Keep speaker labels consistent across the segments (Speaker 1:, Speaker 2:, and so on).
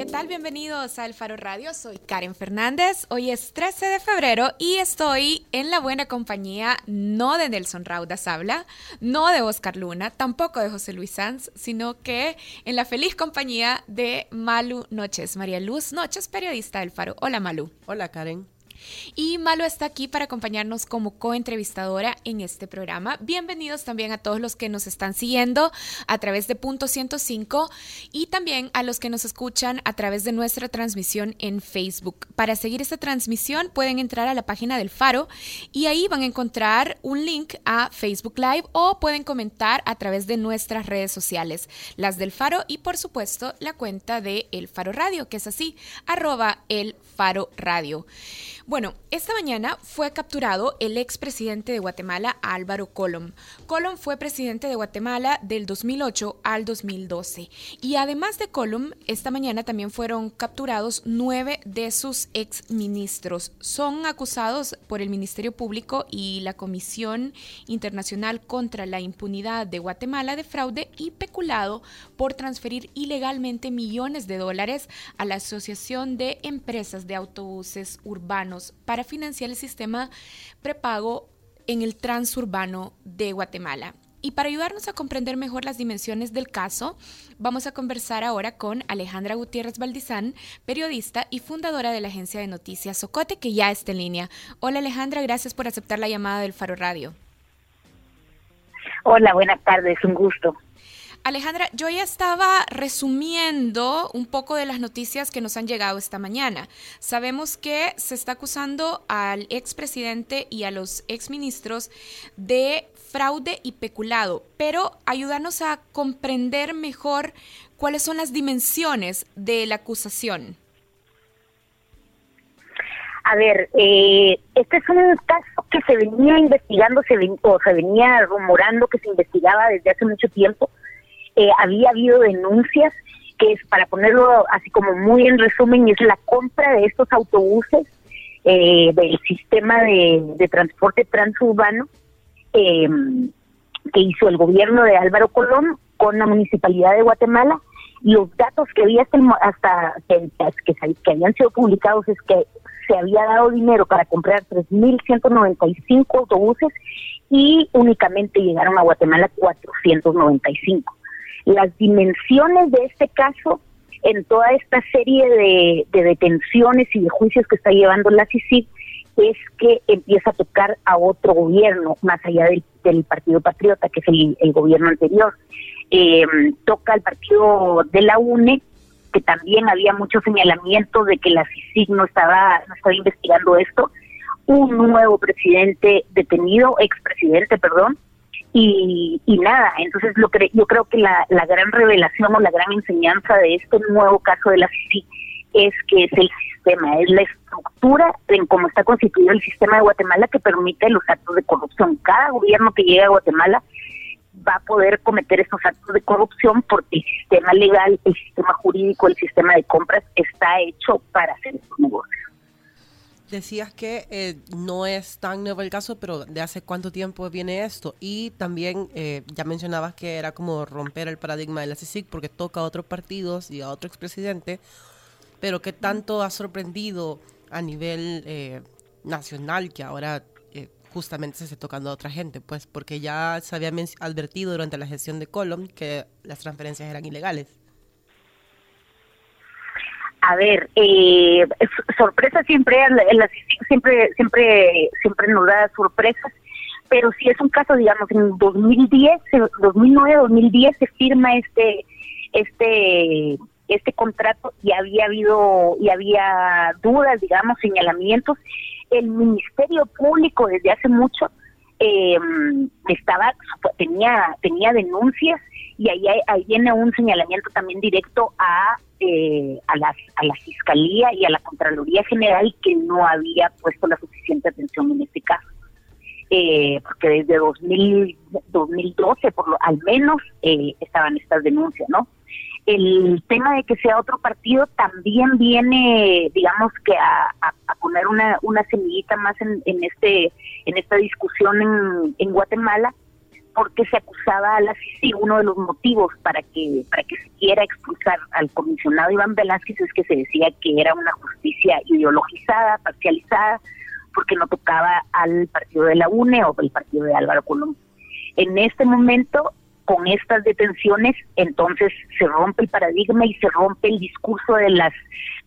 Speaker 1: ¿Qué tal? Bienvenidos a El Faro Radio. Soy Karen Fernández. Hoy es 13 de febrero y estoy en la buena compañía no de Nelson Raudas habla, no de Oscar Luna, tampoco de José Luis Sanz, sino que en la feliz compañía de Malu Noches, María Luz Noches, periodista del Faro. Hola Malu.
Speaker 2: Hola Karen.
Speaker 1: Y Malo está aquí para acompañarnos como coentrevistadora en este programa. Bienvenidos también a todos los que nos están siguiendo a través de Punto 105 y también a los que nos escuchan a través de nuestra transmisión en Facebook. Para seguir esta transmisión pueden entrar a la página del Faro y ahí van a encontrar un link a Facebook Live o pueden comentar a través de nuestras redes sociales, las del Faro y por supuesto la cuenta de El Faro Radio, que es así, arroba El Faro Radio. Bueno, esta mañana fue capturado el expresidente de Guatemala, Álvaro Colom. Colom fue presidente de Guatemala del 2008 al 2012. Y además de Colom, esta mañana también fueron capturados nueve de sus exministros. Son acusados por el Ministerio Público y la Comisión Internacional contra la Impunidad de Guatemala de fraude y peculado por transferir ilegalmente millones de dólares a la Asociación de Empresas de Autobuses Urbanos para financiar el sistema prepago en el transurbano de Guatemala. Y para ayudarnos a comprender mejor las dimensiones del caso, vamos a conversar ahora con Alejandra Gutiérrez Valdizán, periodista y fundadora de la agencia de noticias Socote, que ya está en línea. Hola Alejandra, gracias por aceptar la llamada del Faro Radio.
Speaker 3: Hola, buenas tardes, un gusto.
Speaker 1: Alejandra, yo ya estaba resumiendo un poco de las noticias que nos han llegado esta mañana. Sabemos que se está acusando al expresidente y a los exministros de fraude y peculado, pero ayúdanos a comprender mejor cuáles son las dimensiones de la acusación.
Speaker 3: A ver, eh, este es un caso que se venía investigando se o se venía rumorando que se investigaba desde hace mucho tiempo eh, había habido denuncias, que es, para ponerlo así como muy en resumen, es la compra de estos autobuses eh, del sistema de, transporte transurbano em, que hizo el gobierno de Álvaro Colón con la municipalidad de Guatemala. Los datos que había hasta, que, que, que habían sido publicados es que se había dado dinero para comprar 3.195 autobuses y únicamente llegaron a Guatemala 495 las dimensiones de este caso en toda esta serie de, detenciones y de juicios que está llevando la CICIG es que empieza a tocar a otro gobierno, más allá del, Partido Patriota, que es el, gobierno anterior. Eh, toca al partido de la UNE, que también había mucho señalamiento de que la CICIG no estaba, no estaba investigando esto. Un nuevo presidente detenido, expresidente, perdón, y, y nada, entonces lo que, yo creo que la, la gran revelación o la gran enseñanza de este nuevo caso de la CICI es que es el sistema, es la estructura en cómo está constituido el sistema de Guatemala que permite los actos de corrupción. Cada gobierno que llegue a Guatemala va a poder cometer estos actos de corrupción porque el sistema legal, el sistema jurídico, el sistema de compras está hecho para hacer estos negocios.
Speaker 2: Decías que eh, no es tan nuevo el caso, pero ¿de hace cuánto tiempo viene esto? Y también eh, ya mencionabas que era como romper el paradigma de la CICIC porque toca a otros partidos y a otro expresidente, pero ¿qué tanto ha sorprendido a nivel eh, nacional que ahora justamente se esté tocando a otra gente? Pues porque ya se había advertido durante la gestión de Colom que las transferencias eran ilegales.
Speaker 3: A ver, eh, sorpresa siempre, siempre, siempre, siempre nos da sorpresas, pero si es un caso, digamos, en 2010, 2009, 2010 se firma este, este, este contrato y había habido, y había dudas, digamos, señalamientos. El Ministerio Público desde hace mucho eh, estaba, tenía, tenía denuncias y ahí, ahí viene un señalamiento también directo a, eh, a, la, a la Fiscalía y a la Contraloría General que no había puesto la suficiente atención en este caso. Eh, porque desde 2000, 2012, por lo, al menos, eh, estaban estas denuncias, ¿no? El tema de que sea otro partido también viene, digamos que a, poner una, una semillita más en, en, este, en esta discusión en, en Guatemala, porque se acusaba a la CICI, uno de los motivos para que para que se quiera expulsar al comisionado Iván Velázquez es que se decía que era una justicia ideologizada, parcializada, porque no tocaba al partido de la UNE o al partido de Álvaro Colón. En este momento, con estas detenciones, entonces se rompe el paradigma y se rompe el discurso de las,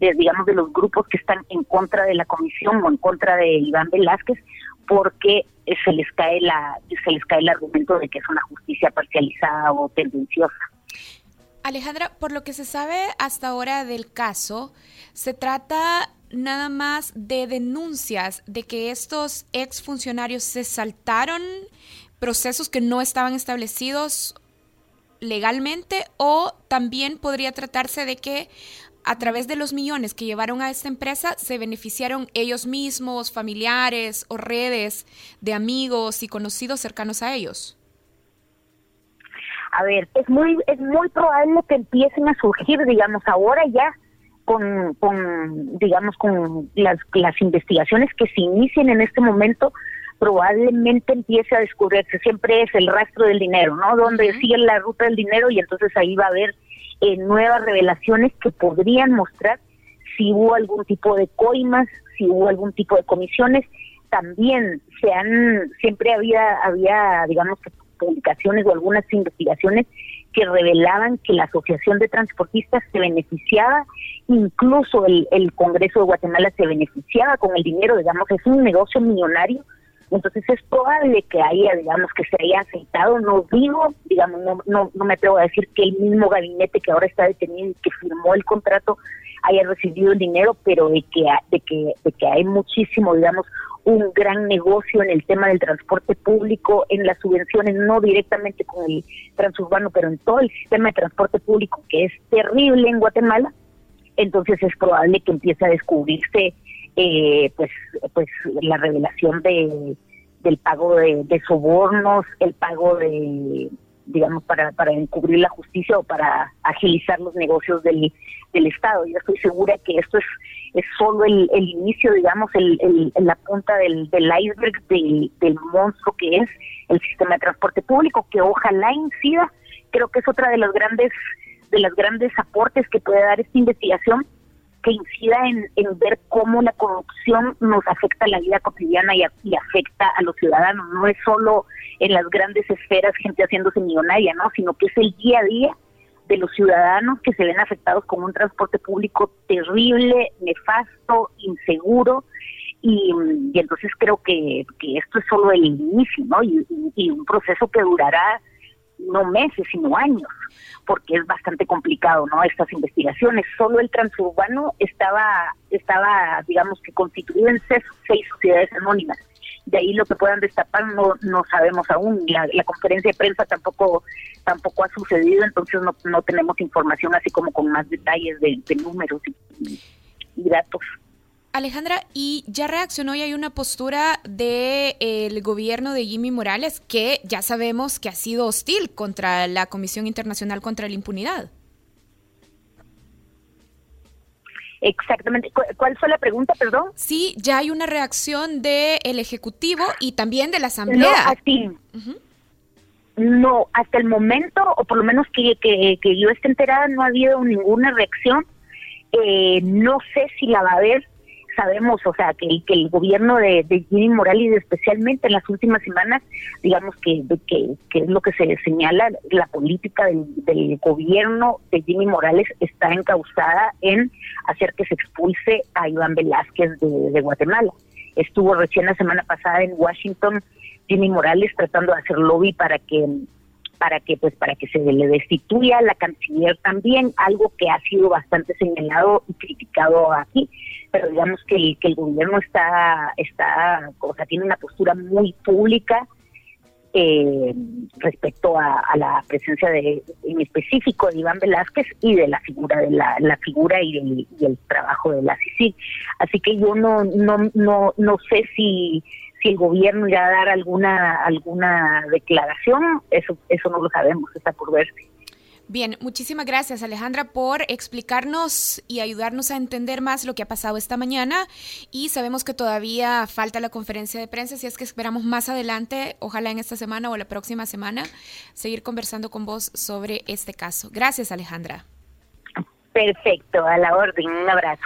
Speaker 3: digamos, de los grupos que están en contra de la comisión o en contra de Iván Velázquez, porque se les cae la, se les cae el argumento de que es una justicia parcializada o tendenciosa.
Speaker 1: Alejandra, por lo que se sabe hasta ahora del caso, se trata nada más de denuncias de que estos exfuncionarios se saltaron procesos que no estaban establecidos legalmente o también podría tratarse de que a través de los millones que llevaron a esta empresa se beneficiaron ellos mismos, familiares o redes de amigos y conocidos cercanos a ellos.
Speaker 3: A ver, es muy es muy probable que empiecen a surgir, digamos, ahora ya con, digamos, con las, las investigaciones que se inicien en este momento, probablemente empiece a descubrirse. Siempre es el rastro del dinero, ¿no? Donde sigue la ruta del dinero y entonces ahí va a haber eh, nuevas revelaciones que podrían mostrar si hubo algún tipo de coimas, si hubo algún tipo de comisiones. También se han, siempre había, había, digamos, publicaciones o algunas investigaciones que revelaban que la Asociación de Transportistas se beneficiaba, incluso el, el Congreso de Guatemala se beneficiaba con el dinero, digamos, es un negocio millonario, entonces es probable que haya, digamos, que se haya aceitado, no digo, digamos, no, no, me atrevo a decir que el mismo gabinete que ahora está detenido y que firmó el contrato haya recibido el dinero, pero de que, de que, de que hay muchísimo, digamos, un gran negocio en el tema del transporte público, en las subvenciones, no directamente con el transurbano, pero en todo el sistema de transporte público, que es terrible en Guatemala, entonces es probable que empiece a descubrirse eh, pues, pues la revelación de, del pago de, de sobornos, el pago de digamos, para, para encubrir la justicia o para agilizar los negocios del, del Estado. Yo estoy segura que esto es, es solo el, el inicio, digamos, el, la punta del, del iceberg del, del monstruo que es el sistema de transporte público, que ojalá incida, creo que es otra de las grandes de los grandes aportes que puede dar esta investigación, que incida en, ver cómo la corrupción nos afecta a la vida cotidiana y, afecta a los ciudadanos. No es solo en las grandes esferas gente haciéndose millonaria, ¿no? Sino que es el día a día de los ciudadanos que se ven afectados con un transporte público terrible, nefasto, inseguro. Y, entonces creo que, que, esto es solo el inicio, ¿no? Y, un proceso que durará no meses, sino años, porque es bastante complicado, ¿no? Estas investigaciones. Solo el transurbano estaba, estaba digamos que constituido en seis, seis sociedades anónimas de ahí lo que puedan destapar no no sabemos aún la, conferencia de prensa tampoco tampoco ha sucedido entonces no, no tenemos información así como con más detalles de, de números y, datos
Speaker 1: Alejandra, y ya reaccionó y hay una postura del de, gobierno de Jimmy Morales que ya sabemos que ha sido hostil contra la Comisión Internacional contra la Impunidad.
Speaker 3: Exactamente. ¿Cuál fue la pregunta, perdón?
Speaker 1: Sí, ya hay una reacción del Ejecutivo y también de la Asamblea.
Speaker 3: No, así. No, hasta el momento, o por lo menos que, que, que, yo esté enterada, no ha habido ninguna reacción. Eh, no sé si la va a haber sabemos, o sea, que, el gobierno de, de, Jimmy Morales, especialmente en las últimas semanas, digamos que, que, que es lo que se señala, la política del, gobierno de Jimmy Morales está encausada en hacer que se expulse a Iván Velázquez de Guatemala. Estuvo recién la semana pasada en Washington Jimmy Morales tratando de hacer lobby para que para que pues para que se le destituya a la canciller también algo que ha sido bastante señalado y criticado aquí pero digamos que que el gobierno está, está, o sea, tiene una postura muy pública eh, respecto a, la presencia de, en específico de Iván Velázquez y de la figura de la, la figura y el, y el trabajo de la CICI. Así que yo no, no, no, no sé si si el gobierno irá a dar alguna alguna declaración, eso eso no lo sabemos, está por verse.
Speaker 1: Bien, muchísimas gracias Alejandra por explicarnos y ayudarnos a entender más lo que ha pasado esta mañana y sabemos que todavía falta la conferencia de prensa, si es que esperamos más adelante, ojalá en esta semana o la próxima semana, seguir conversando con vos sobre este caso. Gracias Alejandra.
Speaker 3: Perfecto, a la orden, un abrazo.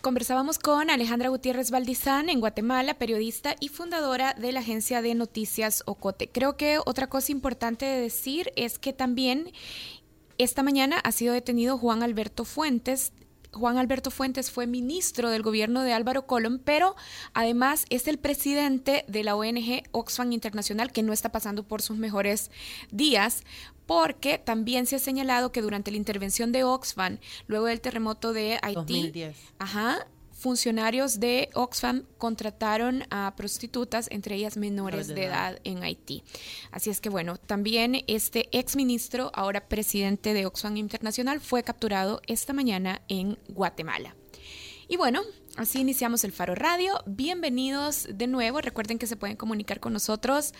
Speaker 1: Conversábamos con Alejandra Gutiérrez Valdizán en Guatemala, periodista y fundadora de la agencia de noticias Ocote. Creo que otra cosa importante de decir es que también esta mañana ha sido detenido Juan Alberto Fuentes, Juan Alberto Fuentes fue ministro del gobierno de Álvaro Colón, pero además es el presidente de la ONG Oxfam Internacional, que no está pasando por sus mejores días, porque también se ha señalado que durante la intervención de Oxfam, luego del terremoto de Haití, Ajá, funcionarios de Oxfam contrataron a prostitutas, entre ellas menores de, edad. en Haití. Así es que bueno, también este exministro, ahora presidente de Oxfam Internacional, fue capturado esta mañana en Guatemala. Y bueno, así iniciamos el Faro Radio. Bienvenidos de nuevo. Recuerden que se pueden comunicar con nosotros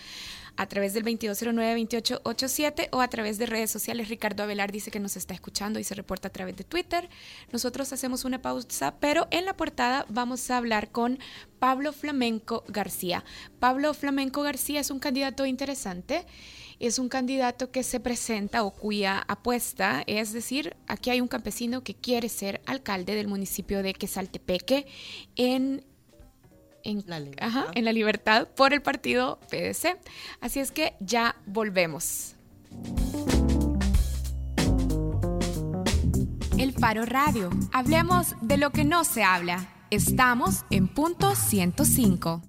Speaker 1: a través del 2209-2887 o a través de redes sociales. Ricardo Avelar dice que nos está escuchando y se reporta a través de Twitter. Nosotros hacemos una pausa, pero en la portada vamos a hablar con Pablo Flamenco García. Pablo Flamenco García es un candidato interesante es un candidato que se presenta o cuya apuesta es decir, aquí hay un campesino que quiere ser alcalde del municipio de Quesaltepeque en en la, libertad. en la libertad por el partido PDC. Así es que ya volvemos. El Faro Radio. Hablemos de lo que no se habla. Estamos en punto 105.